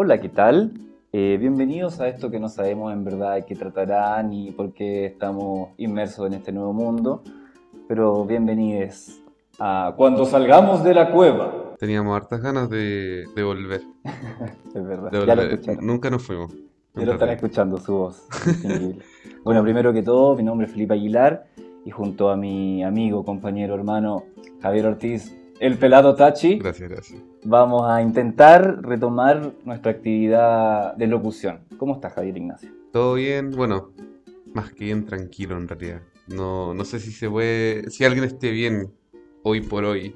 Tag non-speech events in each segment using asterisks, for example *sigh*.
Hola, ¿qué tal? Eh, bienvenidos a esto que no sabemos en verdad de qué tratará ni por qué estamos inmersos en este nuevo mundo, pero bienvenidos a Cuando salgamos de la cueva. Teníamos hartas ganas de, de volver. *laughs* es verdad, de ya lo volver. escucharon. Nunca nos fuimos. Ya lo están escuchando, su voz. *laughs* bueno, primero que todo, mi nombre es Felipe Aguilar y junto a mi amigo, compañero, hermano Javier Ortiz, el pelado Tachi, Gracias, gracias. vamos a intentar retomar nuestra actividad de locución. ¿Cómo estás, Javier Ignacio? Todo bien, bueno, más que bien tranquilo en realidad. No, no sé si se puede, si alguien esté bien hoy por hoy.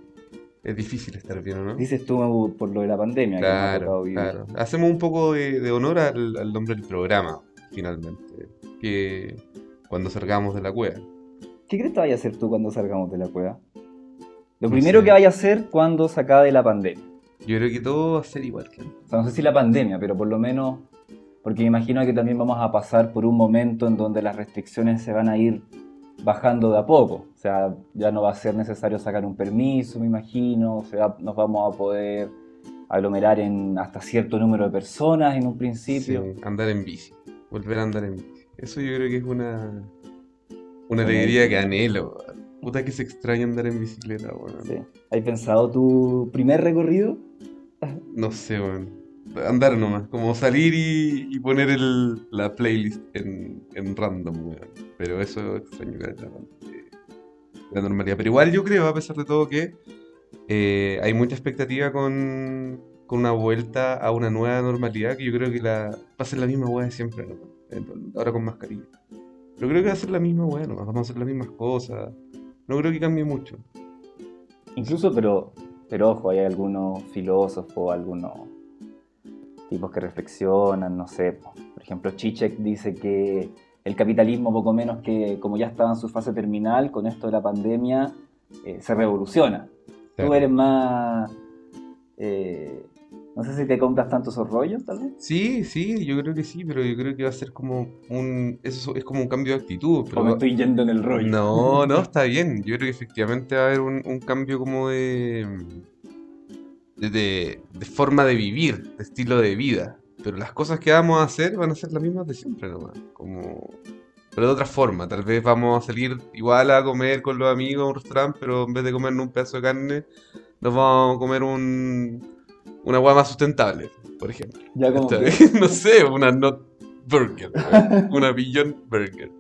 Es difícil estar bien, ¿o ¿no? Dices tú por lo de la pandemia que Claro, vivir. claro. Hacemos un poco de, de honor al, al nombre del programa, finalmente. Que cuando salgamos de la cueva. ¿Qué crees que vaya a hacer tú cuando salgamos de la cueva? Lo No primero sé. que vaya a hacer cuando se acabe la pandemia. Yo creo que todo va a ser igual que. O sea, no sé si la pandemia, pero por lo menos, porque me imagino que también vamos a pasar por un momento en donde las restricciones se van a ir bajando de a poco. O sea, ya no va a ser necesario sacar un permiso, me imagino. O sea, nos vamos a poder aglomerar en hasta cierto número de personas en un principio. Sí, andar en bici. Volver a andar en bici. Eso yo creo que es una, una alegría que anhelo. Puta que se extraña andar en bicicleta, weón. Sí. ¿Has pensado tu primer recorrido? No sé, weón. Andar nomás. Como salir y, y poner el, la playlist en, en random, weón. Pero eso extraño que la, la normalidad. Pero igual yo creo, a pesar de todo, que eh, hay mucha expectativa con, con una vuelta a una nueva normalidad que yo creo que la, va a ser la misma weá de siempre, ¿no? Ahora con mascarilla. Pero creo que va a ser la misma nomás. Vamos a hacer las mismas cosas. No creo que cambie mucho. Incluso, pero, pero ojo, hay algunos filósofos, algunos tipos que reflexionan, no sé. po. Por ejemplo, Chichek dice que el capitalismo, poco menos que como ya estaba en su fase terminal, con esto de la pandemia, eh, se revoluciona. Tú eres más... eh, no sé si te compras tanto esos rollos, tal vez. Sí, sí, yo creo que sí, pero yo creo que va a ser como un. Eso es como un cambio de actitud. Pero O me estoy yendo en el rollo. No, *laughs* no, está bien. Yo creo que efectivamente va a haber un, un cambio como de, de, de- de forma de vivir, de estilo de vida. Pero las cosas que vamos a hacer van a ser las mismas de siempre nomás. Como... Pero de otra forma. Tal vez vamos a salir igual a comer con los amigos a un restaurante, pero en vez de comernos un pedazo de carne, nos vamos a comer un, una hueá más sustentable, por ejemplo. Ya como. *laughs* No sé, una not burger, una Beyond Burger.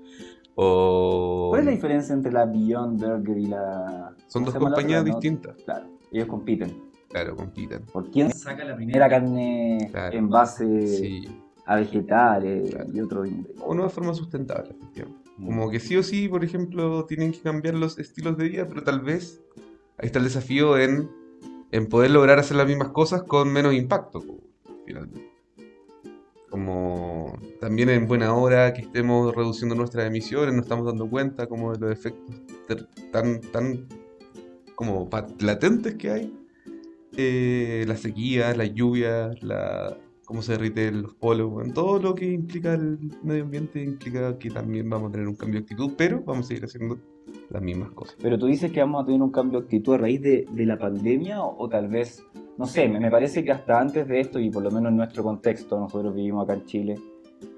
O... ¿Cuál es la diferencia entre la Beyond Burger y la... Son ¿cómo dos compañías distintas. Claro, ellos compiten. Claro, compitan. ¿Por quién saca la primera carne Claro. en base Sí. a vegetales Claro. y otro O no de forma sustentable, efectivamente. Como que sí o sí, por ejemplo, tienen que cambiar los estilos de vida, pero tal vez ahí está el desafío en, en poder lograr hacer las mismas cosas con menos impacto, finalmente. Como también en buena hora que estemos reduciendo nuestras emisiones, nos estamos dando cuenta como de los efectos tan, tan como latentes que hay. Eh, las sequías, las lluvias, la, cómo se derriten los polos, bueno, todo lo que implica el medio ambiente implica que también vamos a tener un cambio de actitud, pero vamos a seguir haciendo las mismas cosas. Pero tú dices que vamos a tener un cambio de actitud a raíz de, de la pandemia o, o tal vez, no sé, me, me parece que hasta antes de esto y por lo menos en nuestro contexto, nosotros vivimos acá en Chile,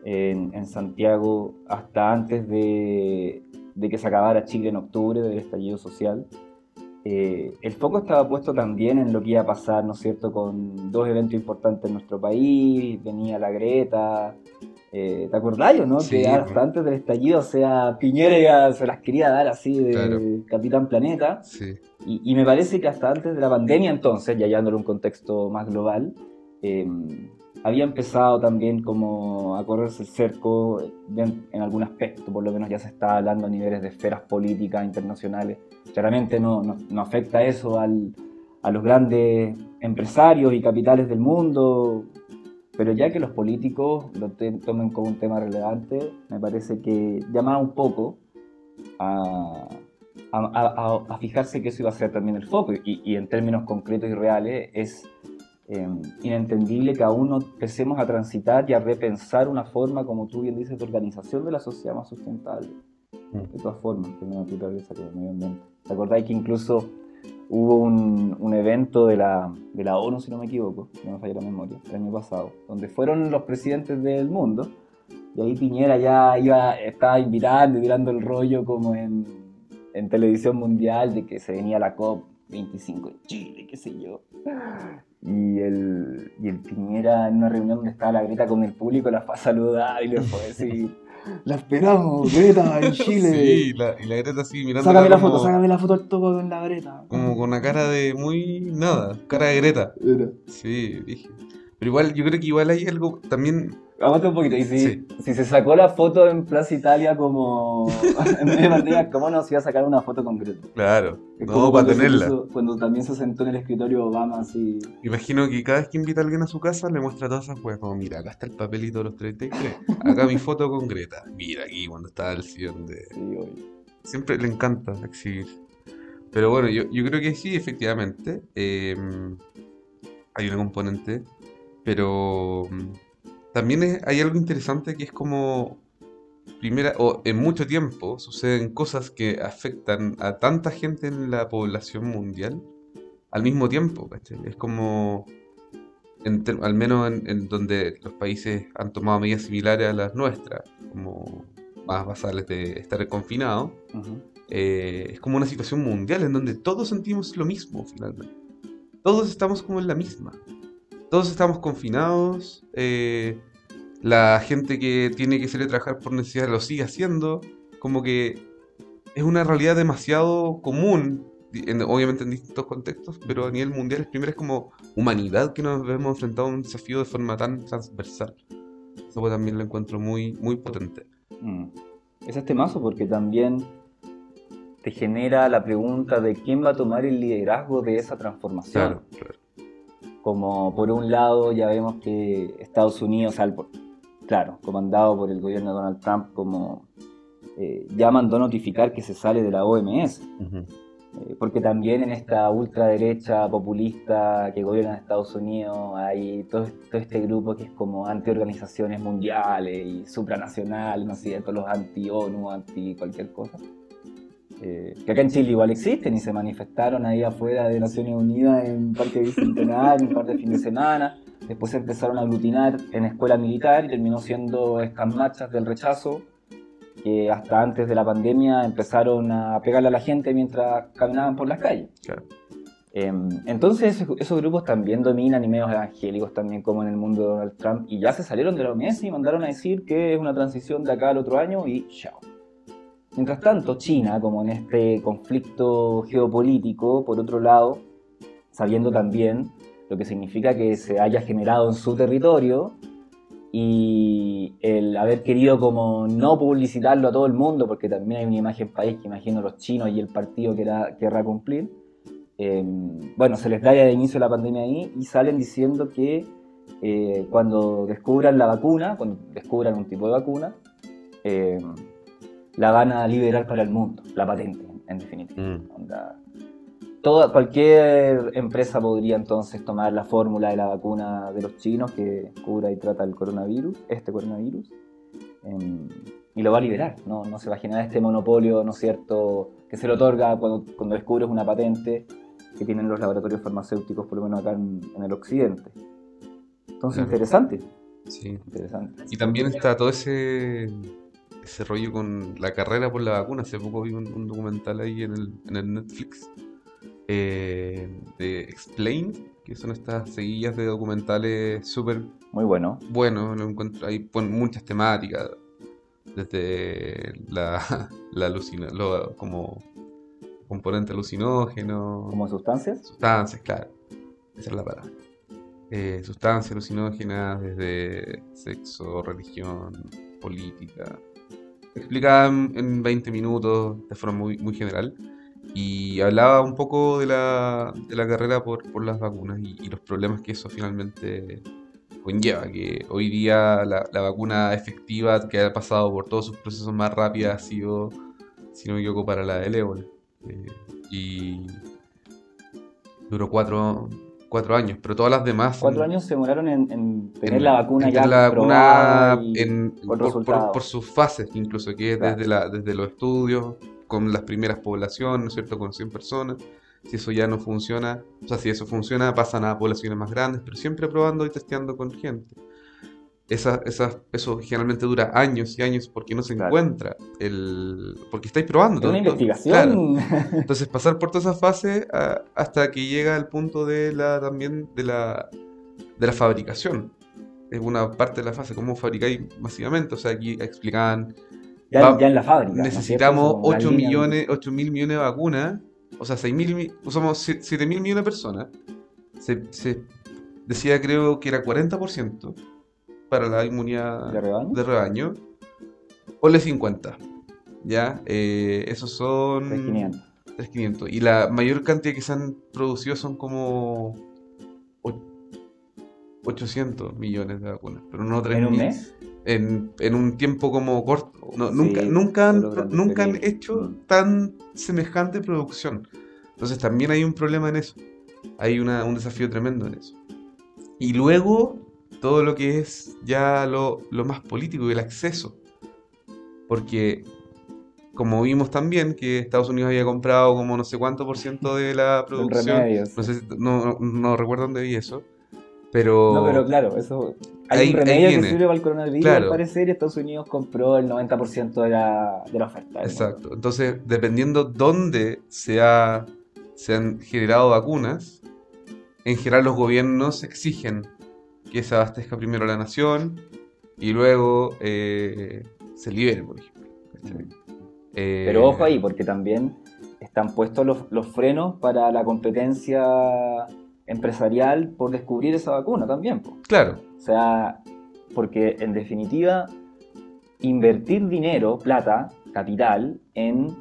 en, en Santiago, hasta antes de, de que se acabara Chile en octubre del estallido social, eh, el foco estaba puesto también en lo que iba a pasar, ¿no es cierto?, con dos eventos importantes en nuestro país, venía la Greta, eh, ¿te acordás o no? Sí, que hasta antes del estallido, o sea, Piñera se las quería dar así de Claro. Capitán Planeta, Sí, y, y me parece que hasta antes de la pandemia entonces, ya llevándolo a un contexto más global, eh, había empezado también como a correrse el cerco en, en algún aspecto, por lo menos ya se está hablando a niveles de esferas políticas internacionales. Claramente no, no, no afecta eso al, a los grandes empresarios y capitales del mundo, pero ya que los políticos lo tomen como un tema relevante, me parece que llama un poco a, a, a- a- fijarse que eso iba a ser también el foco. Y, y en términos concretos y reales es eh, inentendible que aún no empecemos a transitar y a repensar una forma, como tú bien dices, de organización de la sociedad más sustentable. Mm. De todas formas, con la naturaleza, con el medio ambiente. ¿Te acordáis que incluso hubo un, un evento de la, de la ONU, si no me equivoco, no me falla la memoria, el año pasado, donde fueron los presidentes del mundo, y ahí Piñera ya iba, estaba invitando y tirando el rollo como en, en televisión mundial de que se venía la COP25 en Chile, qué sé yo. Y el, y el Piñera en una reunión donde estaba la Greta con el público la fue a saludar y le fue a decir, *laughs* la esperamos, Greta, en *laughs* Chile. Sí, la- y la Greta así mirando. Sácame la foto, sácame la foto al topo con la Greta. Como con una cara de muy nada, cara de Greta. Era. Sí, dije. Pero igual, yo creo que igual hay algo también. Aguanta un poquito. Y si, Sí. si se sacó la foto en Plaza Italia como. *laughs* en medio de pandemia, ¿cómo no se iba a sacar una foto con Greta? Claro, Es no para tenerla. cuando también se sentó en el escritorio Obama así. Imagino que cada vez que invita a alguien a su casa le muestra todas esas weas. Como, mira, acá está el papelito de los 33. Acá mi foto con Greta. Mira aquí cuando estaba el sillón de. Sí, obvio. Siempre le encanta exhibir. Pero bueno, yo, yo creo que sí, efectivamente. eh, hay una componente. Pero mm, también es- hay algo interesante que es como. Primera, o en mucho tiempo suceden cosas que afectan a tanta gente en la población mundial al mismo tiempo. Es como. en al menos en, en donde los países han tomado medidas similares a las nuestras, como más basales de estar confinados, eh, es como una situación mundial en donde todos sentimos lo mismo finalmente. Todos estamos como en la misma. Todos estamos confinados. eh, la gente que tiene que salir a trabajar por necesidad lo sigue haciendo. Como que es una realidad demasiado común, en- obviamente en distintos contextos, pero a nivel mundial, primero es como humanidad que nos vemos enfrentados a un desafío de forma tan transversal. Eso pues también lo encuentro muy, muy potente. Mm. Es este mazo porque también te genera la pregunta de quién va a tomar el liderazgo de esa transformación. Claro, claro. Como por un lado ya vemos que Estados Unidos, al, claro, comandado por el gobierno de Donald Trump, como eh, ya mandó notificar que se sale de la OMS. Ujú. Eh, porque también en esta ultraderecha populista que gobierna Estados Unidos hay todo, todo este grupo que es como anti-organizaciones mundiales y supranacionales, no sé, todos los anti-ONU, anti cualquier cosa. Eh, que acá en Chile igual existen y se manifestaron ahí afuera de Naciones Unidas en Parque Bicentenario, un par de fin de semana. Después se empezaron a aglutinar en escuela militar y terminó siendo estas marchas del rechazo que hasta antes de la pandemia empezaron a pegarle a la gente mientras caminaban por las calles. Claro. Em, entonces esos, esos grupos también dominan y medios evangélicos también como en el mundo de Donald Trump y ya se salieron de la OMS y mandaron a decir que es una transición de acá al otro año y chao. Mientras tanto, China, como en este conflicto geopolítico, por otro lado, sabiendo también lo que significa que se haya generado en su territorio y el haber querido como no publicitarlo a todo el mundo, porque también hay una imagen país que imagino los chinos y el partido que era, querrá cumplir, eh, bueno, se les da ya de inicio la pandemia ahí y salen diciendo que eh, cuando descubran la vacuna, cuando descubran un tipo de vacuna, eh, la van a liberar para el mundo, la patente, en definitiva. Mm. Onda, toda, cualquier empresa podría entonces tomar la fórmula de la vacuna de los chinos que cura y trata el coronavirus, este coronavirus, em, y lo va a liberar. No, no se va a generar este monopolio, ¿no es cierto?, que se le otorga cuando, cuando descubres una patente que tienen los laboratorios farmacéuticos, por lo menos acá en, en el occidente. Entonces, Claro. interesante, Sí. interesante. Y también está todo ese, ese rollo con la carrera por la vacuna. Hace poco vi un, un documental ahí en el, en el Netflix eh, de Explain, que son estas seguillas de documentales súper Muy bueno. buenos. Lo encuentro ahí ponen muchas temáticas, desde la, *laughs* la alucina, lo- como componente alucinógeno, Como sustancias. Sustancias, claro. Esa es la palabra. Eh, sustancias alucinógenas desde sexo, religión, política. Explicada en, en 20 minutos de forma muy, muy general. Y hablaba un poco de la, de la carrera por, por las vacunas y, y los problemas que eso finalmente conlleva. Que hoy día la, la vacuna efectiva que ha pasado por todos sus procesos más rápidos ha sido, si no me equivoco, para la del ébola. Eh, y duró cuatro, cuatro años, pero todas las demás... Cuatro en- años se demoraron en, en tener en- la vacuna ya la vacuna por, por- resultados. por sus fases, incluso, que es Claro. desde, la, desde los estudios, con las primeras poblaciones, ¿no es cierto? Con 100 personas, Si eso ya no funciona, o sea, si eso funciona, pasan a poblaciones más grandes, pero siempre probando y testeando con gente. Esa, esa, eso generalmente dura años y años porque no se Claro. encuentra el porque estáis probando Es una investigación. Claro. *laughs* entonces pasar por toda esa fase ah, hasta que llega al punto de la también de la de la fabricación es una parte de la fase cómo fabricáis masivamente o sea aquí explicaban ya, Va- ya en la fábrica. ¿no necesitamos una 8 línea- millones 8 mil millones de vacunas o sea 6 mil usamos 7 mil millones de personas se, se decía creo que era 40% para la inmunidad ¿De rebaño? de rebaño, ponle 50. ¿Ya? Eh, esos son 3.500. 3.500. Y la mayor cantidad que se han producido son como och- 800 millones de vacunas, pero no 3.000. ¿En un mes? En, en un tiempo como corto. No, Sí, nunca, nunca, han, nunca han hecho tan semejante producción. Entonces también hay un problema en eso. Hay una- un desafío tremendo en eso. Y luego todo lo que es ya lo, lo más político y el acceso. Porque como vimos también que Estados Unidos había comprado como no sé cuánto por ciento de la *laughs* producción. remedios. No, sé si- no, no- no recuerdo dónde vi eso. Pero, No, pero claro, eso. Hay Ahí- un remedio que sirve para el coronavirus, Claro. al parecer, y Estados Unidos compró el 90% de la, de la oferta. Exacto. Entonces, dependiendo dónde se, ha- se han generado vacunas, en general los gobiernos exigen que se abastezca primero la nación y luego eh, se libere, por ejemplo. Eh, Pero ojo ahí, porque también están puestos los, los frenos para la competencia empresarial por descubrir esa vacuna también. po. Claro, O sea, porque en definitiva, invertir dinero, plata, capital, en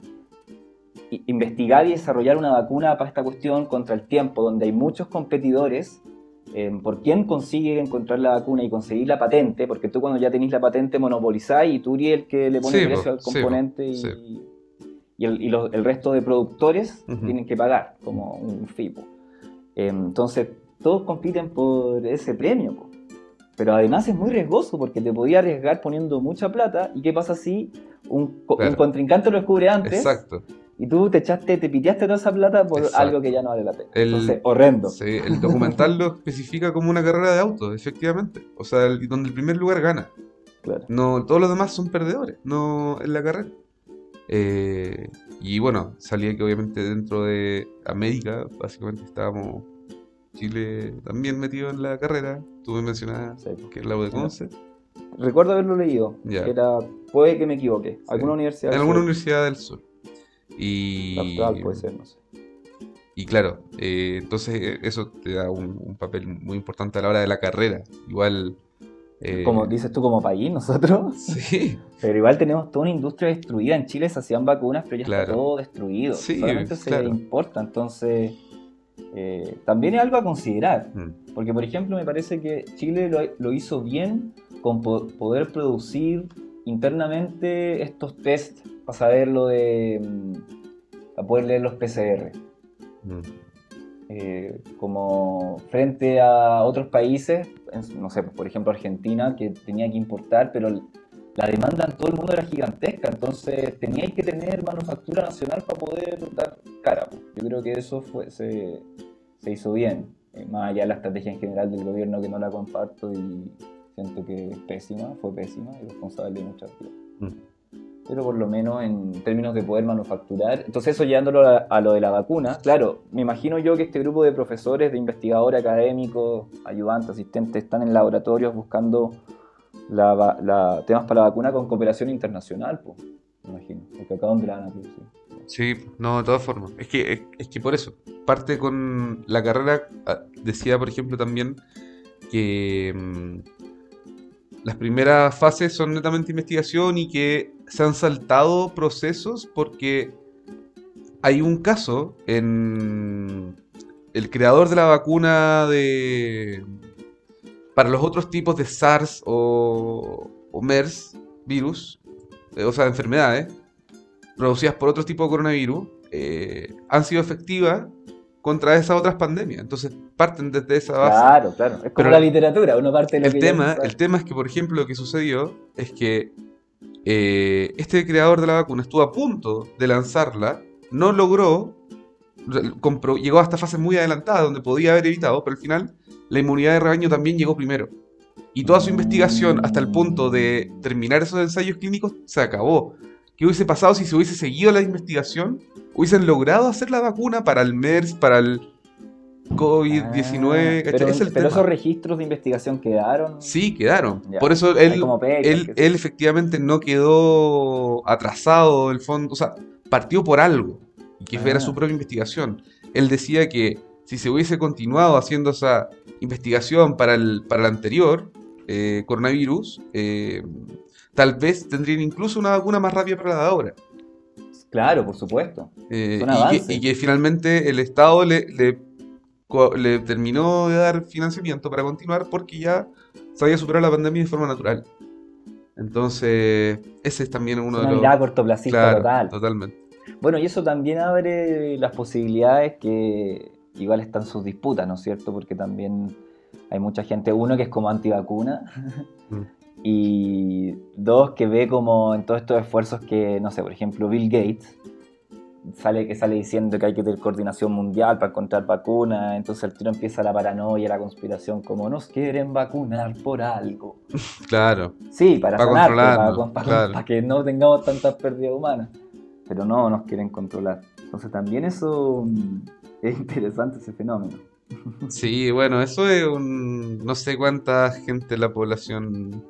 investigar y desarrollar una vacuna para esta cuestión contra el tiempo, donde hay muchos competidores, eh, por quién consigue encontrar la vacuna y conseguir la patente, porque tú cuando ya tenés la patente monopolizáis y tú eres el que le pone Sí, precio al componente y, sí. y el, y los- el resto de productores tienen que pagar como un fee. po. Eh, entonces, todos compiten por ese premio. po. Pero además es muy riesgoso porque te podía arriesgar poniendo mucha plata. ¿Y qué pasa si un, co- Claro. un contrincante lo descubre antes exacto. y tú te echaste, te piteaste toda esa plata por Exacto. algo que ya no vale la pena? El- Entonces, horrendo. Sí, el documental *laughs* lo especifica como una carrera de auto, efectivamente. O sea, el- donde el primer lugar gana. Claro. No, todos los demás son perdedores, no en la carrera. Eh, y bueno, salía que obviamente dentro de América, básicamente estábamos Chile también metido en la carrera. Tú me mencionabas Sí, que es la U de Conce. Recuerdo haberlo leído. Era, puede que me equivoque. Alguna Sí. universidad. En del alguna sur. universidad del sur. Y, actual puede ser, no sé. y claro, eh, entonces eh, eso te da un, un papel muy importante a la hora de la carrera. Igual. eh, Como dices tú, como país, nosotros. Sí, *laughs* Pero igual tenemos toda una industria destruida. En Chile se hacían vacunas, pero ya está todo destruido. Sí, Solamente se claro. importa. Entonces, eh, también es algo a considerar. Mm, Porque, por ejemplo, me parece que Chile lo, lo hizo bien con po- poder producir internamente estos tests para saber lo de. mm, para poder leer los PCR. mm. Eh, como frente a otros países, no sé, por ejemplo Argentina, que tenía que importar, pero la demanda en todo el mundo era gigantesca, entonces teníais que tener manufactura nacional para poder dar cara. Yo creo que eso fue, se, se hizo bien, eh, más allá de la estrategia en general del gobierno que no la comparto y siento que es pésima, fue pésima y responsable de muchas cosas Mm. pero por lo menos en términos de poder manufacturar. Entonces eso llevándolo a, a lo de la vacuna, claro, me imagino yo que este grupo de profesores, de investigadores académicos, ayudantes, asistentes, están en laboratorios buscando la, la- temas para la vacuna con cooperación internacional, pues, imagino, porque acá donde la van a producir. Sí, no, de todas formas. Es que, es que por eso. Parte con la carrera, ah, decía por ejemplo también que mm, las primeras fases son netamente investigación y que se han saltado procesos porque hay un caso en el creador de la vacuna de para los otros tipos de SARS o, o MERS virus, eh, o sea, enfermedades producidas por otro tipo de coronavirus, eh, han sido efectivas contra esas otras pandemias. Entonces parten desde esa base. Claro, claro, es como Pero la literatura, uno parte de lo El que tema, el tema es que, por ejemplo, lo que sucedió es que eh, este creador de la vacuna estuvo a punto de lanzarla, no logró compró, llegó hasta fases muy adelantadas donde podía haber evitado, pero al final la inmunidad de rebaño también llegó primero. Y toda su investigación hasta el punto de terminar esos ensayos clínicos se acabó. ¿Qué hubiese pasado si se hubiese seguido la investigación? Hubiesen logrado hacer la vacuna para el MERS, para el COVID-19. Ah, pero, esos registros de investigación quedaron. Sí, quedaron. Por eso él, él, él, efectivamente no quedó atrasado del fondo. O sea, partió por algo. Que fuera ah. su propia investigación. Él decía que si se hubiese continuado haciendo esa investigación para el, para el anterior eh, coronavirus, eh, tal vez tendrían incluso una vacuna más rápida para la de ahora. Claro, por supuesto. Eh, y, que, finalmente el Estado le, le, terminó de dar financiamiento para continuar porque ya se había superado la pandemia de forma natural. Entonces, ese es también uno de los. Mirada cortoplacista total. Totalmente. Bueno, y eso también abre las posibilidades que igual están sus disputas, ¿no es cierto? Porque también hay mucha gente, uno que es como antivacuna, mm. *laughs* y dos que ve como en todos estos esfuerzos que, no sé, por ejemplo, Bill Gates sale que sale diciendo que hay que tener coordinación mundial para encontrar vacunas, entonces el tiro empieza la paranoia, la conspiración, como nos quieren vacunar por algo. *laughs* Claro. Sí, para, para, que no tengamos tantas pérdidas humanas. Pero no nos quieren controlar. Entonces también eso mm, *laughs* es interesante ese fenómeno. Sí, bueno, eso es un... No sé cuánta gente de la población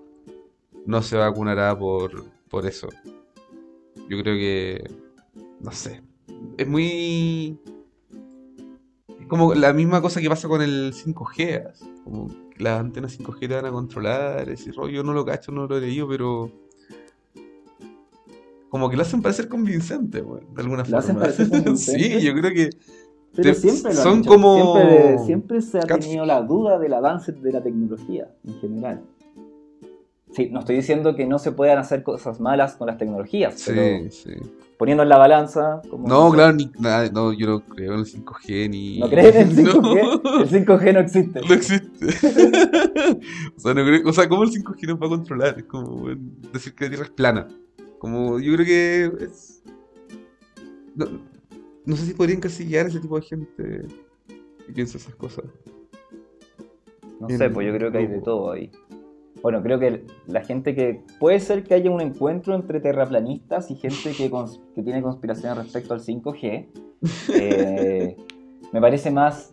no se vacunará por, por eso. Yo creo que... No sé. Es muy... Es como la misma cosa que pasa con el 5G. Como las antenas 5G te van a controlar, ese rollo. no lo cacho, no lo he leído, pero... Como que lo hacen parecer convincente, de alguna forma. *laughs* sí, yo creo que pero siempre lo son como... Siempre, se ha tenido la duda del avance de la tecnología en general. Sí, no estoy diciendo que no se puedan hacer cosas malas con las tecnologías, sí, pero sí. poniendo en la balanza... no, claro, ni, nada, no, yo no creo en el 5G ni... ¿No crees en el *laughs* 5G? El 5G no existe. No existe. *laughs* o, sea, no creo, o sea, ¿cómo el 5G nos va a controlar? Es como decir que la Tierra es plana. Como yo creo que es... No, no sé si podría encasillar a ese tipo de gente que piensa esas cosas. No sé, pues yo creo que hay de todo ahí. Bueno, creo que la gente que. Puede ser que haya un encuentro entre terraplanistas y gente que, que tiene conspiraciones respecto al 5G. Eh, *laughs* me parece más,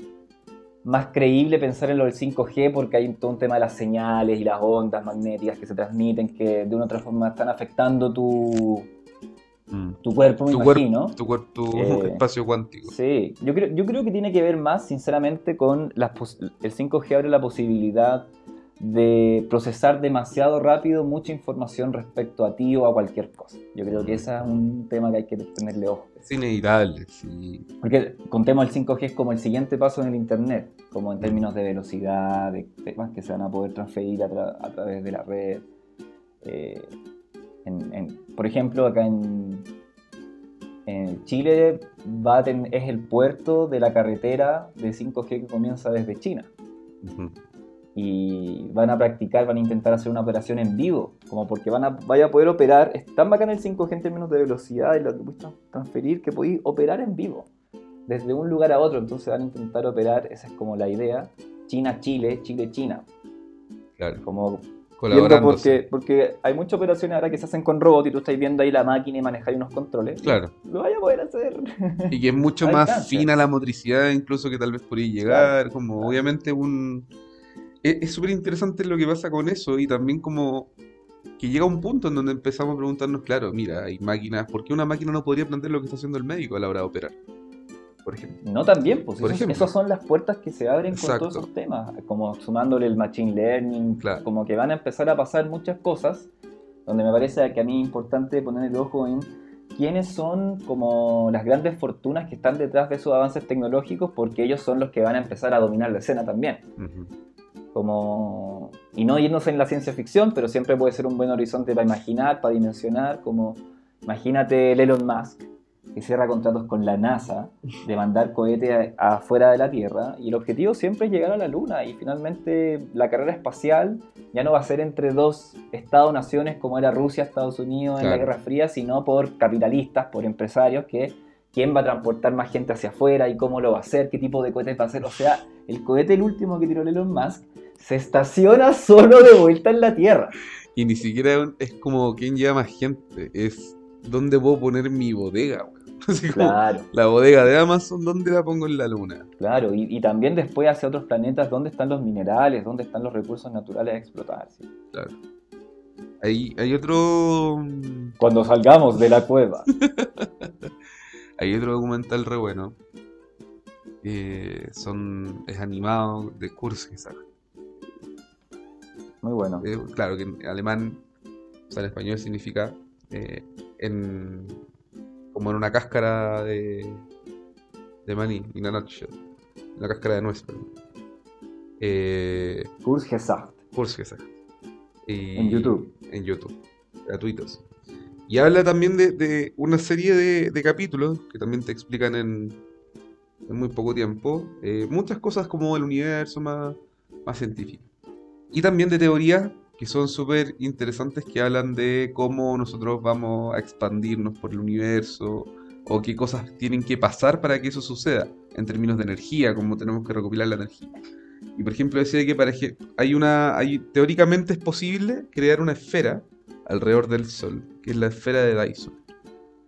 más creíble pensar en lo del 5G porque hay todo un tema de las señales y las ondas magnéticas que se transmiten que de una u otra forma están afectando tu, Mm. Tu cuerpo, me imagino. tu, tu eh, espacio cuántico. Sí, yo creo, yo creo que tiene que ver más, sinceramente, con las el 5G abre la posibilidad de procesar demasiado rápido mucha información respecto a ti o a cualquier cosa. Yo creo que mm. ese es un tema que hay que tenerle ojo. Es inevitable, sí. Porque contemos el 5G es como el siguiente paso en el Internet, como en mm. términos de velocidad, de temas que se van a poder transferir a, través de la red. Eh, por ejemplo, acá en, Chile va es el puerto de la carretera de 5G que comienza desde China. Y van a practicar, van a intentar hacer una operación en vivo, como porque van a, vaya a poder operar. Es tan bacán el 5G en términos de velocidad y lo que puedes transferir que podéis operar en vivo, desde un lugar a otro. Entonces van a intentar operar, esa es como la idea. China-Chile, Chile-China. Claro. Como porque, porque hay muchas operaciones ahora que se hacen con robots y tú estás viendo ahí la máquina y manejar unos controles. Claro. Lo vaya a poder hacer. Y que es mucho *laughs* más fina la motricidad, incluso que tal vez podría llegar. Como obviamente un. Es súper interesante lo que pasa con eso y también como que llega un punto en donde empezamos a preguntarnos, claro, mira, hay máquinas, ¿por qué una máquina no podría aprender lo que está haciendo el médico a la hora de operar? Por ejemplo. No también, pues esas son las puertas que se abren con todos esos temas, como sumándole el machine learning, como que van a empezar a pasar muchas cosas, donde me parece que a mí es importante poner el ojo en quiénes son como las grandes fortunas que están detrás de esos avances tecnológicos, porque ellos son los que van a empezar a dominar la escena también. Como, y no irnos en la ciencia ficción, pero siempre puede ser un buen horizonte para imaginar, para dimensionar, como imagínate el Elon Musk, que cierra contratos con la NASA de mandar cohetes afuera de la Tierra y el objetivo siempre es llegar a la Luna y finalmente la carrera espacial ya no va a ser entre dos estados-naciones como era Rusia, Estados Unidos en la Guerra Fría, sino por capitalistas, por empresarios que quién va a transportar más gente hacia afuera y cómo lo va a hacer, qué tipo de cohetes va a hacer. O sea, el cohete, el último que tiró Elon Musk, se estaciona solo de vuelta en la Tierra. Y ni siquiera es como quién lleva más gente, es dónde puedo poner mi bodega, weón. *laughs* Así como, Claro, La bodega de Amazon, ¿dónde la pongo en la luna? claro. Y, y también después hacia otros planetas, dónde están los minerales, dónde están los recursos naturales a explotar. sí. Claro. Hay, hay otro. Cuando salgamos de la cueva. *laughs* Hay otro documental re bueno. eh, son, es animado de Kurzgesagt. Muy bueno. Eh, claro que en alemán, o sea, en español significa eh, en, como en una cáscara de, de maní, in a nutshell. Una cáscara de nuez, perdón. Eh, Kurzgesagt. Kurzgesagt. Y- En YouTube. En YouTube, gratuitos. Y habla también de, de una serie de, de capítulos que también te explican en, en muy poco tiempo eh, muchas cosas como el universo más, más científico. Y también de teorías que son súper interesantes que hablan de cómo nosotros vamos a expandirnos por el universo o qué cosas tienen que pasar para que eso suceda en términos de energía, cómo tenemos que recopilar la energía. Y por ejemplo decía que para hay una hay teóricamente es posible crear una esfera alrededor del Sol, que es la esfera de Dyson,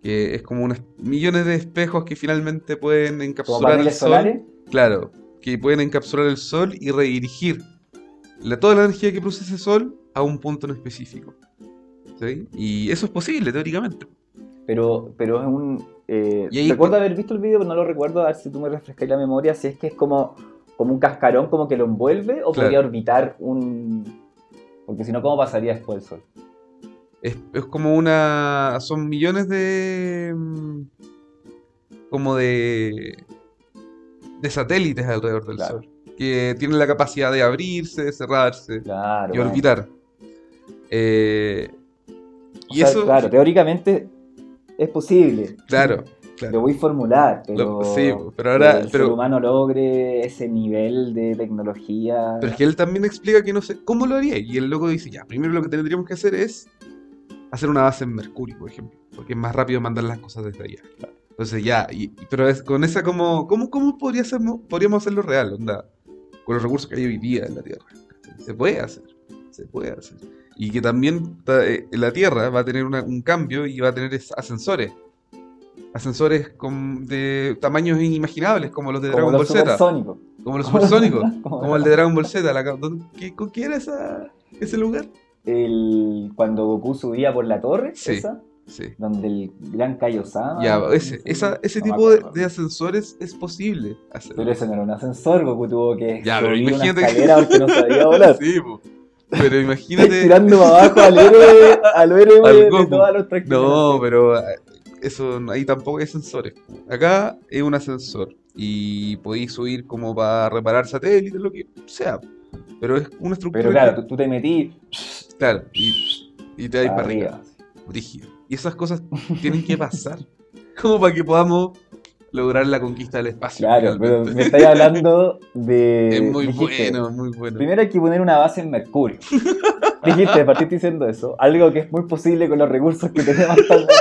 que es como unos millones de espejos que finalmente pueden encapsular el Sol. solares. Claro, que pueden encapsular el Sol y redirigir la- toda la energía que produce ese Sol a un punto en específico. ¿Sí? Y eso es posible teóricamente. Pero, pero es un. eh, Y ahí- recuerdo haber visto el video, pero no lo recuerdo. A ver si tú me refrescas la memoria. Si es que es como, como un cascarón, como que lo envuelve, o Claro. podría orbitar un. Porque si no, ¿cómo pasaría después el sol? Es, es como una. Son millones de. como de. de satélites alrededor del Claro. Sol. Que tienen la capacidad de abrirse, de cerrarse Claro. y bueno. orbitar. Eh, O y sea, eso. Claro, teóricamente es posible. Claro, Lo voy a formular, pero. Lo- sí, pero ahora- que el pero- ser humano logre ese nivel de tecnología. Pero es que él también explica que no sé cómo lo haría. Y el loco dice: Ya, primero lo que tendríamos que hacer es hacer una base en Mercurio, por ejemplo. Porque es más rápido mandar las cosas desde allá. Entonces ya, y- pero es, con esa como, ¿cómo, cómo podría ser- podríamos hacerlo real? Onda, con los recursos que hay hoy día en la Tierra. Se puede hacer, se puede hacer. Y que también ta- eh, la Tierra va a tener una- un cambio y va a tener es- ascensores. Ascensores con, de tamaños inimaginables, como los de como Dragon Ball Z. Como los supersónicos. *laughs* Como- como el de Dragon Ball Z. La, ca- ¿dónde- qué, ¿Con qué era esa, ese lugar? El, cuando Goku subía por la torre, Sí. esa, Sí. donde el gran Kaiosama. Ya, ese, esa- ese no tipo de, ascensores es posible hacer. Pero ese no era un ascensor, Goku tuvo que Ya, pero una imagínate que- porque no sabía *laughs* volar. Sí, po. Pero imagínate. tirando abajo al héroe, al héroe Al de Goku. las otras No, pero eh, eso ahí tampoco hay sensores. Acá es un ascensor y podéis subir como para reparar satélites, lo que sea. Pero es una estructura. Pero claro, que- tú, tú te metí claro, y, y te vais para arriba. arriba. Y esas cosas tienen que pasar. *laughs* Como para que podamos lograr la conquista del espacio. Claro, pero me estáis hablando de. *laughs* Es muy dijiste, bueno, muy bueno. Primero hay que poner una base en Mercurio. *laughs* Dijiste, partiste diciendo eso. Algo que es muy posible con los recursos que tenemos actualmente.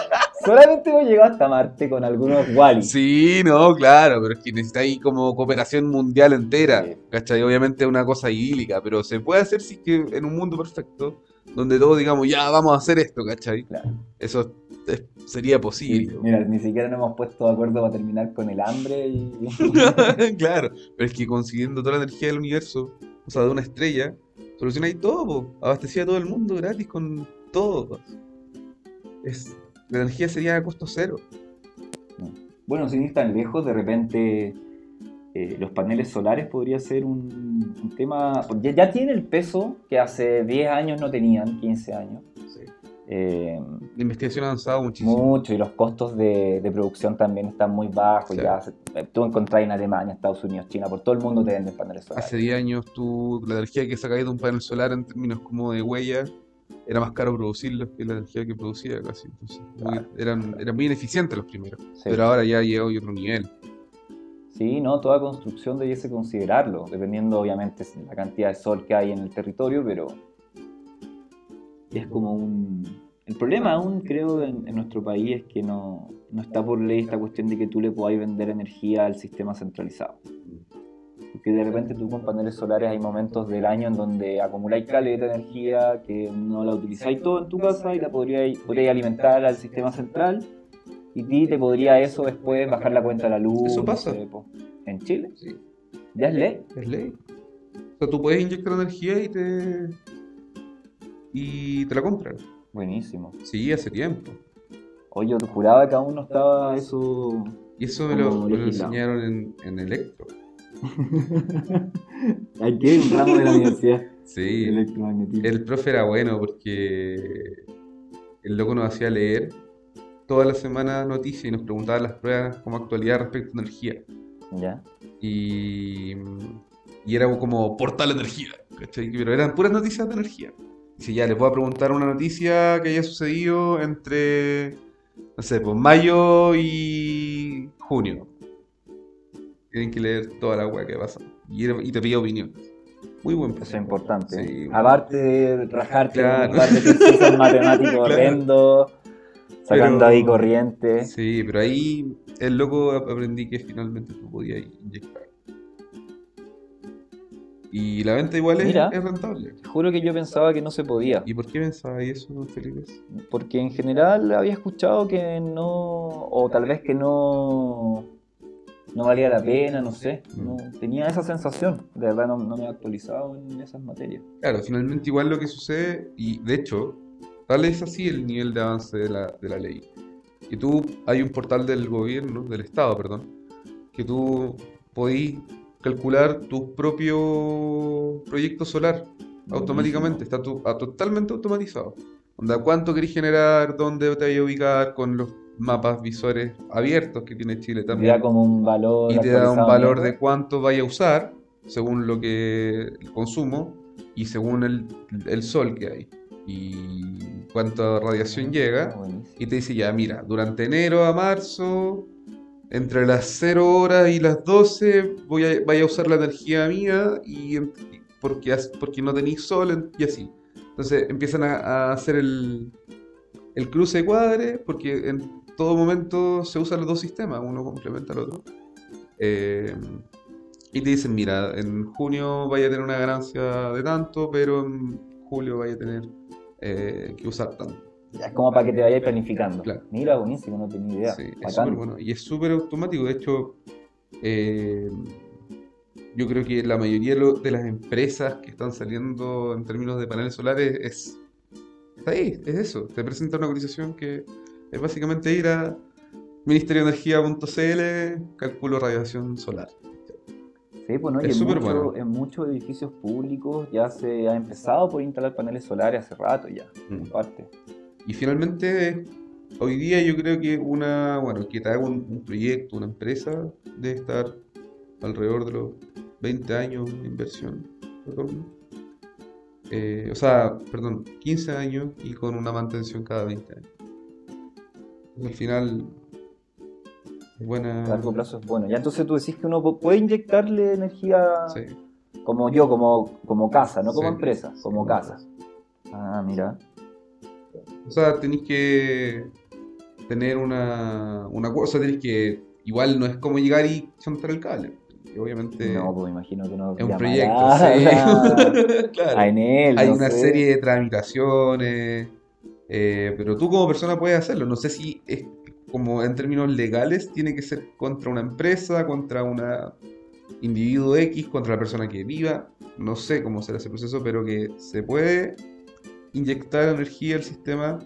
Solamente hemos llegado hasta Marte con algunos Wally. Sí, no, claro, pero es que necesitáis como cooperación mundial entera. Sí. ¿Cachai? Obviamente es una cosa idílica, pero se puede hacer si es que en un mundo perfecto, donde todos digamos, ya vamos a hacer esto, ¿cachai? Claro. Eso es- sería Sí, posible. mira, ni siquiera nos hemos puesto de acuerdo para terminar con el hambre y. *laughs* claro, pero es que consiguiendo toda la energía del universo, o sea, de una estrella, solucionáis todo, po. abastecía a todo el mundo gratis con todo. Es, la energía sería a costo cero. Bueno, sin ir tan lejos, de repente los paneles solares podría ser un, un tema. Ya, ya tiene el peso que hace 10 años no tenían, 15 años. Eh, La investigación ha avanzado muchísimo. mucho y los costos de, de producción también están muy bajos. Sí. Ya se- eh, tú encontrás en Alemania, Estados Unidos, China, por todo el mundo te venden paneles solares. Hace 10 años tú, la energía que sacáis de un panel solar en términos como de huella, era más caro producirlo que la energía que producía casi. Entonces, muy- Claro. eran, eran muy ineficientes los primeros. Sí. Pero ahora ya llegó a otro nivel. Sí, no, toda construcción debiese considerarlo, dependiendo obviamente de la cantidad de sol que hay en el territorio, pero es como un, El problema aún creo en, en nuestro país es que no, no está por ley esta cuestión de que tú le podáis vender energía al sistema centralizado. Porque de repente tú con paneles solares hay momentos del año en donde acumuláis caleta de energía que no la utilizáis todo en tu casa y la podríais, podríais alimentar al sistema central y ti te podría eso después bajar la cuenta de la luz. Eso no pasa. sé. ¿En Chile? Sí, ¿Ya es ley? es ley. O sea, tú puedes inyectar energía y te. y te la compran. Buenísimo. Sí, hace tiempo. Oye, yo juraba que aún no estaba eso. Y eso me lo, me lo enseñaron en, en Electro. *laughs* Hay que un ramo de la universidad. Sí. Electromagnetismo. El profe era bueno porque el loco nos hacía leer toda la semana noticias y nos preguntaba las pruebas como actualidad respecto a energía. ¿Ya? Y, y era como portal energía, ¿cachai? Pero eran puras noticias de energía. Dice, ya, les voy a preguntar una noticia que haya sucedido entre, no sé, pues mayo y junio. Tienen que leer toda la weá que pasa. Y, era- y te pide opinión. Muy buen Eso es importante. Sí. Aparte de rajarte Claro. un par de *laughs* matemáticos Claro. horrendos, sacando Pero- ahí corriente. Sí, pero ahí el loco ap- aprendí que finalmente tú podías inyectar. Y la venta igual es, Mira. es rentable. Juro que yo pensaba que no se podía. ¿Y por qué pensabas eso, Felipe? Porque en general había escuchado que no, o tal vez que no, no valía la pena, no sé. No, tenía esa sensación. De verdad no, no me he actualizado en esas materias. Claro, finalmente igual lo que sucede, y de hecho, tal es así el nivel de avance de la, de la ley. Que tú, hay un portal del gobierno, del Estado, perdón, que tú podís calcular tu propio proyecto solar automáticamente, está tu- a- totalmente automatizado. Onda, cuánto querés generar, dónde te vas a ubicar con los mapas visores abiertos que tiene Chile Te también. da como un valor. y te da un valor de cuánto vaya a usar según lo que el consumo y según el, el sol que hay y cuánta radiación llega buenísimo. y te dice ya mira durante enero a marzo entre las 0 horas y las 12 voy a, vaya a usar la energía mía y porque, porque no tenéis sol y así entonces empiezan a, a hacer el, el cruce de cuadre porque en todo momento se usan los dos sistemas, uno complementa al otro. Eh, y te dicen, mira, en junio vaya a tener una ganancia de tanto, pero en julio vaya a tener eh, que usar tanto. Es como para que te vayas planificando. Claro. Mira, buenísimo, no tenía idea. Sí, es Bacán. súper bueno. Y es súper automático. De hecho, eh, yo creo que la mayoría de, las empresas que están saliendo en términos de paneles solares es. Está ahí, es eso. Te presenta una cotización que es básicamente ir a ministerioenergía.cl, calculo radiación solar. Sí, pues no, y Es en, mucho- bueno. en muchos edificios públicos ya se ha empezado por instalar paneles solares hace rato ya, Mm. en parte. Y finalmente, hoy día yo creo que una, bueno, que te haga un, un proyecto, una empresa, debe estar alrededor de los 20 años de inversión. Eh, o sea, perdón, 15 años y con una mantención cada 20 años. Entonces, al final, es buena. A largo plazo es bueno. Ya entonces tú decís que uno pu- puede inyectarle energía Sí. como yo, como, como casa, no como Sí, empresa, como casa. Ah, mira. O sea, tenéis que tener una, una cosa, tenéis que. Igual no es como llegar y chantar el cable. Obviamente. No, pues me imagino que no. Es un proyecto, sí. *laughs* *laughs* Claro. A Enel, Hay no una sé. serie de tramitaciones, eh, pero tú como persona puedes hacerlo. No sé si es como en términos legales tiene que ser contra una empresa, contra un individuo X, contra la persona que viva. No sé cómo será ese proceso, pero que se puede inyectar energía al sistema,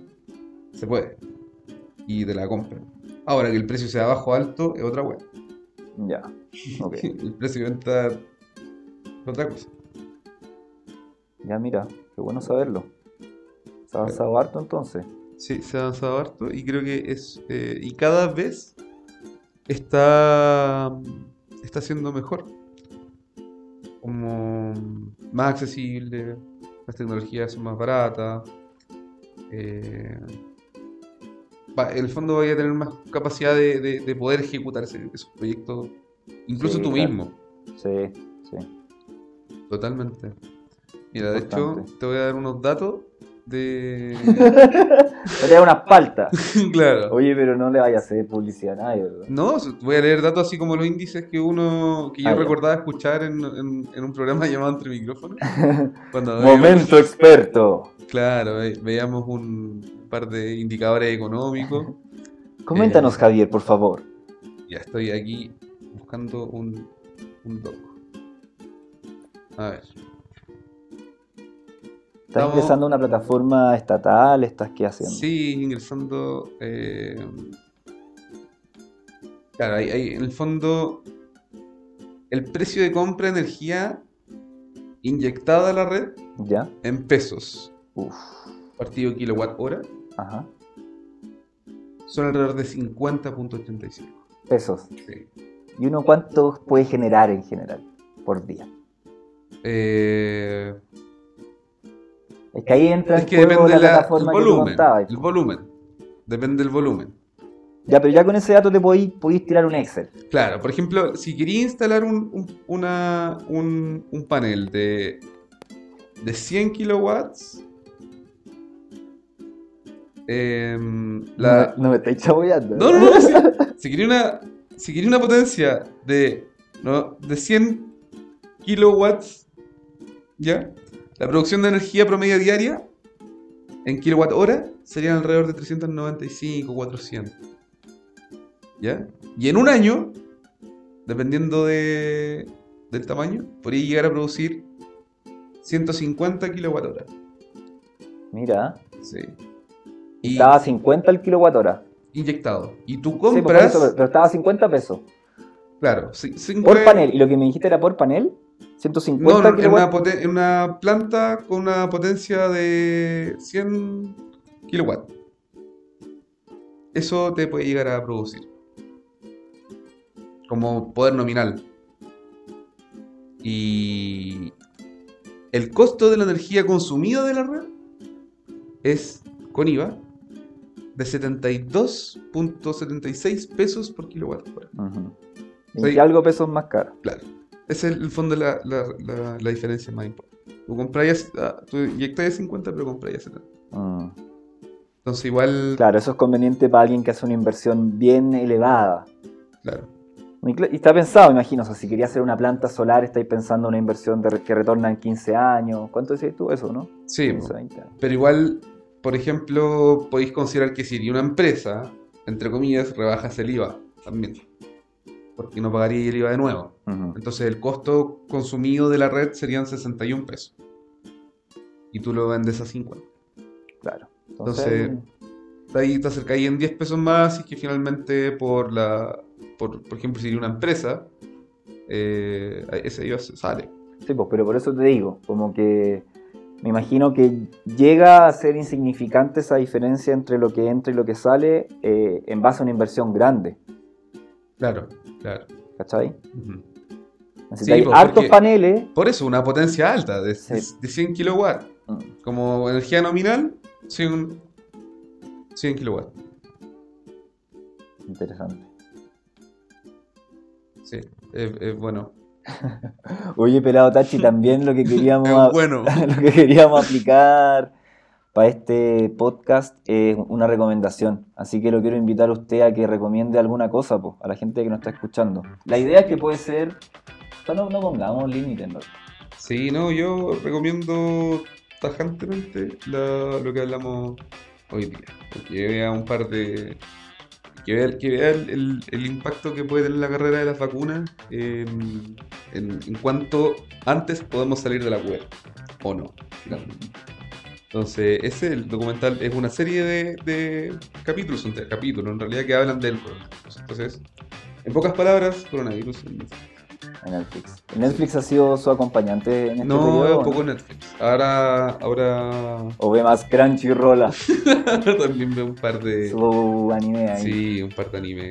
se puede. Y te la compran. Ahora que el precio sea bajo o alto es otra web. Ya, ok. *laughs* El precio de venta es otra cosa. Ya, mira, qué bueno saberlo. Se ha avanzado harto entonces. Sí, se ha avanzado harto y creo que es. eh, y cada vez está. está siendo mejor. Como más accesible, las tecnologías son más baratas. eh, va- en el fondo vaya a tener más capacidad de, de- de poder ejecutar ese- esos proyectos, incluso Sí, tú claro. mismo, Sí, sí. totalmente. Mira, de hecho, te voy a dar unos datos de... *laughs* Sería una palta. *laughs* claro. Oye, pero no le vaya a hacer publicidad a nadie, ¿verdad? No, voy a leer datos así como los índices que uno que yo Ah, ya. recordaba escuchar en, en- en un programa *laughs* llamado Entre Micrófonos. Cuando Momento experto. Claro, ve- veíamos un par de indicadores económicos. Coméntanos, Eh. Javier, por favor. Ya estoy aquí buscando un, un doc. A ver. ¿Estás Estamos- ingresando a una plataforma estatal? ¿Estás qué haciendo? Sí, ingresando. eh, claro, ahí, en el fondo. El precio de compra de energía inyectada a la red ¿Ya? en pesos, Uf. partido kilowatt hora, Ajá. son alrededor de 50.85. Pesos. Sí. ¿Y uno cuánto puede generar en general por día? Eh, Es que ahí entra es que juego depende la de la- el plataforma que tú volumen. contabas. El volumen. Depende del volumen. Ya, pero ya con ese dato te podéis, podéis tirar un Excel. Claro, por ejemplo, si quería instalar un, un- una- un- un panel de, de 100 kilowatts, em, la- No, no me estáis chaboyando. no, no, no, si, *laughs* si quería una, si quería una potencia de, no, de 100 kilowatts, ¿ya? La producción de energía promedio diaria en kilowatt hora serían alrededor de 395, 400. ¿Ya? Y en un año, dependiendo de, del tamaño, podría llegar a producir 150 kilowatt hora. Mira, Sí. Y estaba a 50 el kilowatt hora. inyectado. Y tú Sí, pues, compras. eso, pero estaba a 50 pesos. Claro, sí, sí, Por panel. ¿Y lo que me dijiste era por panel? 150 No, no, en una, poten- en una planta con una potencia de 100 kilowatts. Eso te puede llegar a producir. Como poder nominal. Y el costo de la energía consumida de la red es, con IVA, de 72.76 pesos por kilowatt hora. Y algo pesos más caro. Claro. Ese es el fondo la, la, la, la diferencia más importante. Tú compras, ah, tú inyectas 50, pero compras 70. Mm. Entonces igual, Claro, eso es conveniente para alguien que hace una inversión bien elevada. claro. Y está pensado, imagino, o sea, si quería hacer una planta solar, estáis pensando en una inversión de re- que retorna en 15 años. ¿Cuánto decías tú eso, no? Sí, 15, po. 20 años. pero igual, por ejemplo, podéis considerar que si una empresa, entre comillas, rebajas el IVA también. Porque no pagaría el IVA de nuevo. Entonces el costo consumido de la red serían 61 pesos. Y tú lo vendes a 50. Claro. Entonces, ahí te acercáis en 10 pesos más y que finalmente por la por, por ejemplo si eres una empresa eh, ese IVA sale Sí, pues, pero por eso te digo, como que me imagino que llega a ser insignificante esa diferencia entre lo que entra y lo que sale eh, en base a una inversión grande, claro claro ¿cachai? Ujú. Necesitáis pues, hartos paneles. por eso una potencia alta de, Sí. de 100 kilowatts Mm, como energía nominal 100, 100 kilowatts Interesante. sí es, es bueno *laughs* Oye, pelado Tachi, también lo que *laughs* queríamos, bueno *laughs* lo que queríamos aplicar para este podcast es una recomendación. Así que lo quiero invitar a usted a que recomiende alguna cosa po, a la gente que nos está escuchando. La idea es que puede ser. No, no pongamos límites, ¿no? Sí, no, yo recomiendo tajantemente la- lo que hablamos hoy día. Que vea un par de. Que vea, que vea el, el- el impacto que puede tener la carrera de las vacunas en, en, en cuanto antes podemos salir de la cueva. O no, finalmente. Entonces, ese el documental es una serie de, de capítulos, son tres capítulos en realidad que hablan del coronavirus. Entonces, en pocas palabras, coronavirus. en- Netflix. ¿Netflix ha sido su acompañante en este No, periodo? es o un poco Netflix. Ahora, ahora ¿O ve más Crunchyroll *laughs* también veo un par de. su anime ahí? Sí, un par de anime.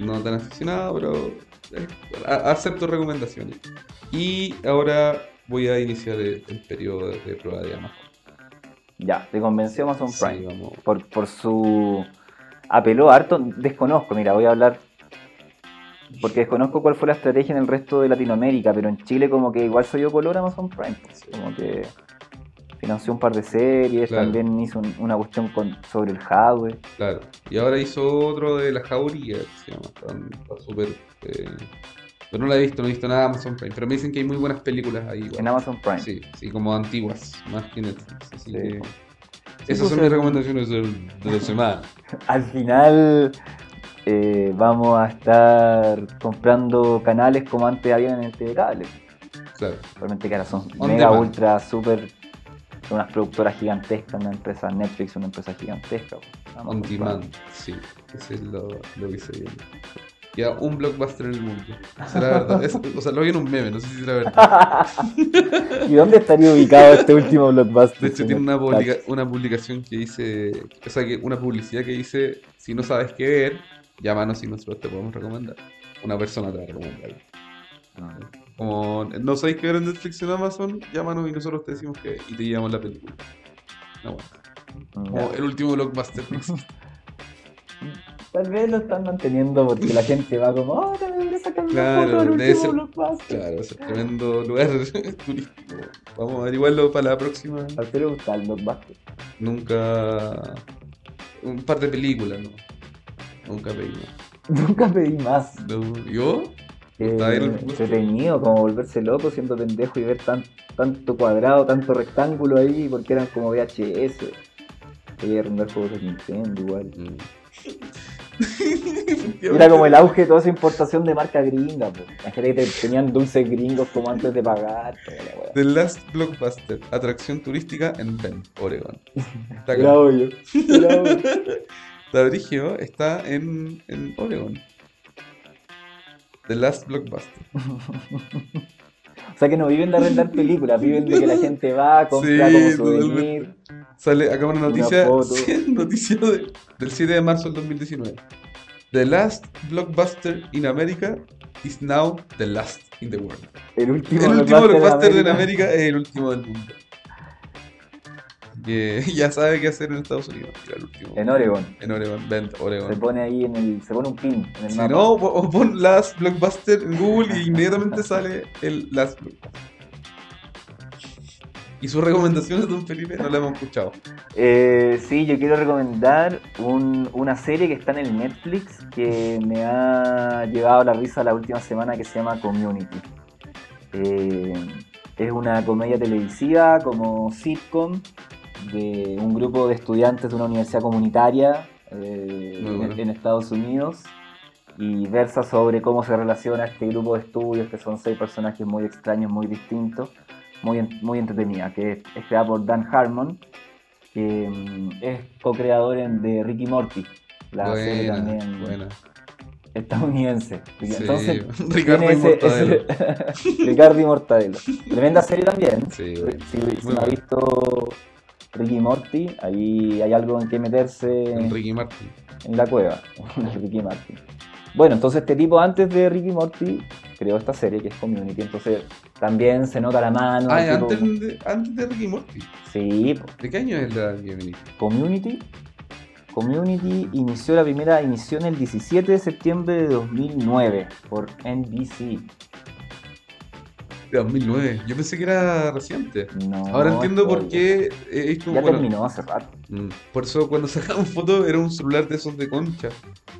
No tan aficionado, pero eh, acepto recomendaciones. Y ahora voy a iniciar el, el periodo de, de prueba de Amazon. Ya, te convenció Amazon Prime. Por, por su. Apeló harto. Desconozco, mira, voy a hablar. Porque desconozco cuál fue la estrategia en el resto de Latinoamérica, pero en Chile como que igual se dio color a Amazon Prime. pues, Como que financió un par de series, Claro. también hizo un- una cuestión con, sobre el hardware. Claro. Y ahora hizo otro de la jauría, que se llama. Está súper. eh, Pero no la he visto, no he visto nada de Amazon Prime. Pero me dicen que hay muy buenas películas ahí. igual. En Amazon Prime. Sí, sí, como antiguas, más que Netflix. Así Sí. que. Esas pues, son mis recomendaciones del- de la semana. *laughs* Al final eh, vamos a estar comprando canales como antes habían en el TV Cable. Claro. Realmente que ahora son On mega demand. ultra super son unas productoras gigantescas, una empresa Netflix, una empresa gigantesca. On demand, sí. Ese es lo, lo que se viene. Queda un blockbuster en el mundo. Será verdad. *laughs* Es- o sea, lo vi en un meme, no sé si será verdad. *laughs* ¿Y dónde estaría ubicado este último blockbuster? De hecho, tiene una, publica- una publicación que dice, o sea, que una publicidad que dice, si no sabes qué ver, llámanos y nosotros te podemos recomendar. Una persona te va a recomendar. Como, no sabéis qué ver en Netflix en Amazon, llámanos y nosotros te decimos que y te llevamos la película. No, bueno, como el último blockbuster. *laughs* Tal vez lo están manteniendo porque la gente va como, oh, a sacar una Claro, del debe último ser- blockbuster. Claro, es un tremendo lugar *laughs* turístico. Vamos a averiguarlo para la próxima. ¿A usted le gusta el blockbuster? Nunca. Un par de películas, ¿no? Nunca pedí más. *laughs* Nunca pedí más. ¿Yo? Eh, entretenido, como volverse loco siendo pendejo y ver tan, tanto cuadrado, tanto rectángulo ahí, porque eran como VHS. Podía arrendar juegos de Nintendo igual. Mm. *laughs* Era como el auge de toda esa importación de marca gringa, pues. La gente que te- tenían dulces gringos como antes de pagar. The Last Blockbuster, atracción turística en Bend, Oregon. Está acá. Era obvio. *laughs* Era está en, en Oregon. The Last Blockbuster. *laughs* O sea que no viven de arrendar películas, viven de que la gente va, compra Sí, como souvenir. totalmente. Sale acá una *laughs* noticia, de- del 7 de marzo del 2019. The last blockbuster in America is now the last in the world. El último, El último blockbuster en América es el último del mundo. *laughs* Ya sabe qué hacer en Estados Unidos. al último. En Oregon. En Oregon, Bend, Se Oregon. pone ahí en el. Se pone un pin en el Si mapa. no, o pon Last Blockbuster en Google y inmediatamente sale el Last Blockbuster. Y sus recomendaciones, don Felipe, no las hemos escuchado. Eh, sí, yo quiero recomendar un- una serie que está en el Netflix que me ha llevado a la risa la última semana que se llama Community. Eh, es una comedia televisiva como sitcom de un grupo de estudiantes de una universidad comunitaria eh, en Estados Unidos y versa sobre cómo se relaciona este grupo de estudios que son seis personajes muy extraños, muy distintos muy, muy entretenida, que es, es creada por Dan Harmon, que mm, es co-creador de Ricky Morty, la serie también buena. estadounidense. Sí, Entonces, *laughs* Ricardo tiene y ese- Mortadelo. ese- *laughs* Ricardo y Mortadelo. Tremenda serie también. Sí, Si, bueno. si no ha visto Ricky Morty, ahí hay algo en que meterse En Ricky Martin. en la cueva *laughs* de Ricky Martin. Bueno, entonces este tipo antes de Ricky Morty creó esta serie que es Community, entonces también se nota la mano. Ah, tipo- antes de, antes de Ricky Morty. Sí. ¿De qué año es la Gemini? Community. Community inició la primera emisión el 17 de septiembre de 2009 por NBC. *laughs* De 2009. Yo pensé que era reciente. No, Ahora entiendo por qué. eh, es como, Ya bueno, terminó hace rato. mm, Por eso cuando sacamos *laughs* fotos era un celular de esos de concha.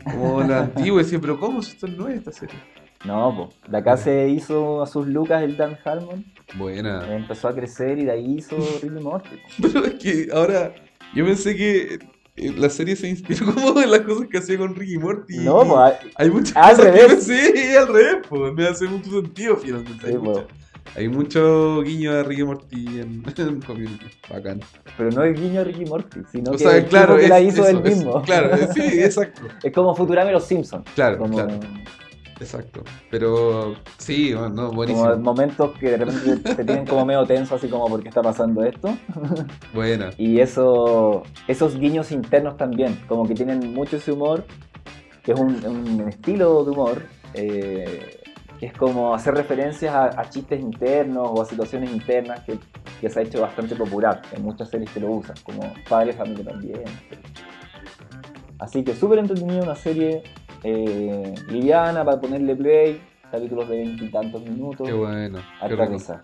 Como *laughs* la antigua. Y decía, pero ¿cómo? Si esto no es esta serie. No, po. de acá se hizo a sus lucas el Dan Harmon, Buena. empezó a crecer y de ahí hizo Ricky Morty. Pero es que ahora. Yo pensé que eh, la serie se inspiró como en las cosas que hacía con Ricky Morty. No, po, a- Hay muchas al cosas revés. que pensé al revés, pues me hace mucho sentido finalmente. Hay, Sí, po. Hay mucho guiño de Ricky Morty en, *laughs* en Community. Bacán. pero no es guiño a Ricky Morty, sino O que el claro, que es, la hizo eso, él es- mismo. claro, sí, *laughs* exacto. es como Futurama y los Simpsons. Claro, Como, claro, exacto. Pero sí, bueno, no, como buenísimo. momentos que de repente *laughs* te tienen como medio tenso, así como ¿por qué está pasando esto? Buena. Y eso, esos guiños internos también, como que tienen mucho ese humor, que es un, un estilo de humor, eh, que es como hacer referencias a, a chistes internos o a situaciones internas que, que se ha hecho bastante popular en muchas series que lo usan, como Padre Familia también. Así que súper entretenida una serie eh, liviana para ponerle play, capítulos de veintitantos minutos. Qué bueno.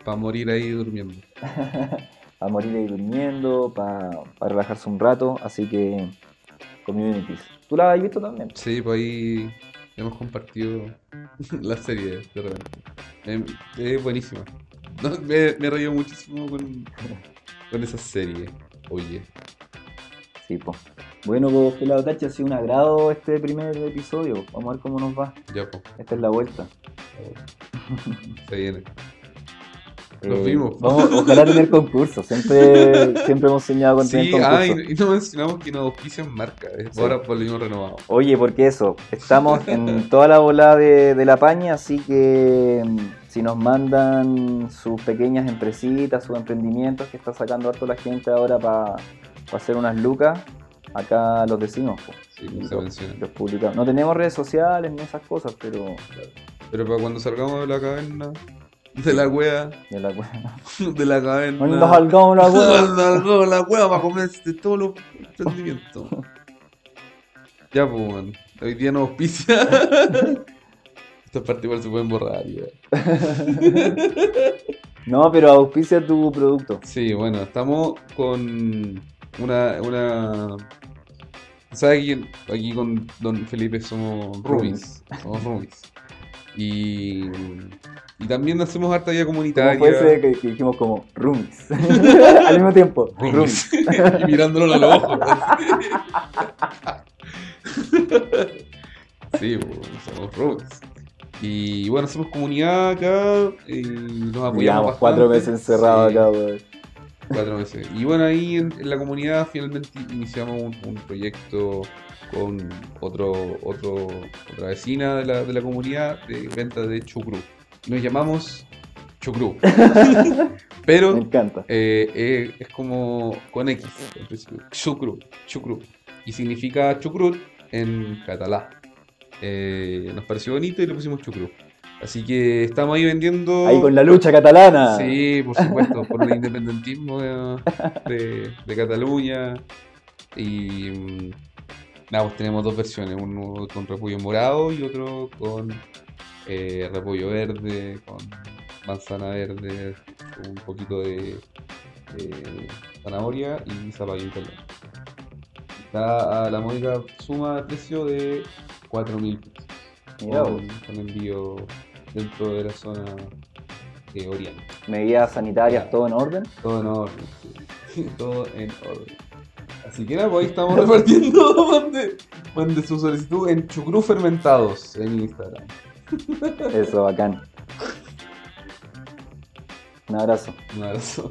Para morir ahí durmiendo. *laughs* a morir ahí durmiendo, para relajarse un rato, así que Communities. ¿Tú la has visto también? Sí, pues ahí hemos compartido *laughs* la serie de repente. Em, Es buenísima. No, me, me he reído muchísimo con, con esa serie. Oye, Sí, pues. Bueno, pues Pelado Tachi, ha sido un agrado este primer episodio. Vamos a ver cómo nos va. ya pues, Esta es la vuelta. se viene. Nos Eh, vimos. Vamos, ojalá tener concursos. Siempre, siempre hemos soñado con tener Sí, concursos. ah, y, y no mencionamos que nos auspician marca. eh, Sí. Ahora volvimos renovados. Oye, porque eso, estamos en toda la volada de, de la paña, así que mm, si nos mandan sus pequeñas empresitas, sus emprendimientos que está sacando harto la gente ahora para hacer unas lucas, acá los decimos, po, Sí, se menciona. los publicamos. No tenemos redes sociales ni esas cosas, pero Pero para cuando salgamos de la caverna, de la wea, de la cueva. *laughs* de la caverna. Cuando salgamos la *laughs* cueva. Cuando salgamos la wea para comerse todos los emprendimientos. ya, pues, man. Hoy día no auspicia. *laughs* Estas partes igual se pueden borrar. No, pero auspicia tu producto. Sí, bueno, estamos con una. una... ¿Sabes aquí, aquí con Don Felipe somos roomies? Somos roomies. Y, y también hacemos harta vida ¿Cómo comunitaria. fue ese que, que dijimos como roomies? *laughs* Al mismo tiempo, roomies. *laughs* Y mirándolo a los ojos. *laughs* sí, pues, somos roomies. Y bueno, hacemos comunidad acá y nos apoyamos Llevamos cuatro meses encerrados Sí. acá, weón. Cuatro meses. Y bueno, ahí en, en la comunidad finalmente iniciamos un, un proyecto con otro, otro, otra vecina de la, de la comunidad de venta de chucrú. Nos llamamos chucrú. *laughs* Me Pero encanta. eh, eh, es como con X, al principio. Chucrú, chucrú. Y significa chucrut en catalán. Eh, nos pareció bonito y le pusimos chucrú. Así que estamos ahí vendiendo. Ahí con la lucha catalana. Sí, por supuesto, por el independentismo de, de- de Cataluña. Y mm, nada, pues tenemos dos versiones, uno con repollo morado y otro con eh, repollo verde, con manzana verde, un poquito de zanahoria y zapallo italiano. Está a la módica suma de precio de 4.000 pesos. Con, con envío dentro de la zona eh, oriente. Medidas sanitarias, todo en orden. Todo en orden, sí. *laughs* Todo en orden. Así que nada, pues ahí estamos repartiendo. *laughs* Mande, mande su solicitud en chucrú fermentados en Instagram. *laughs* Eso, bacán. Un abrazo. Un abrazo.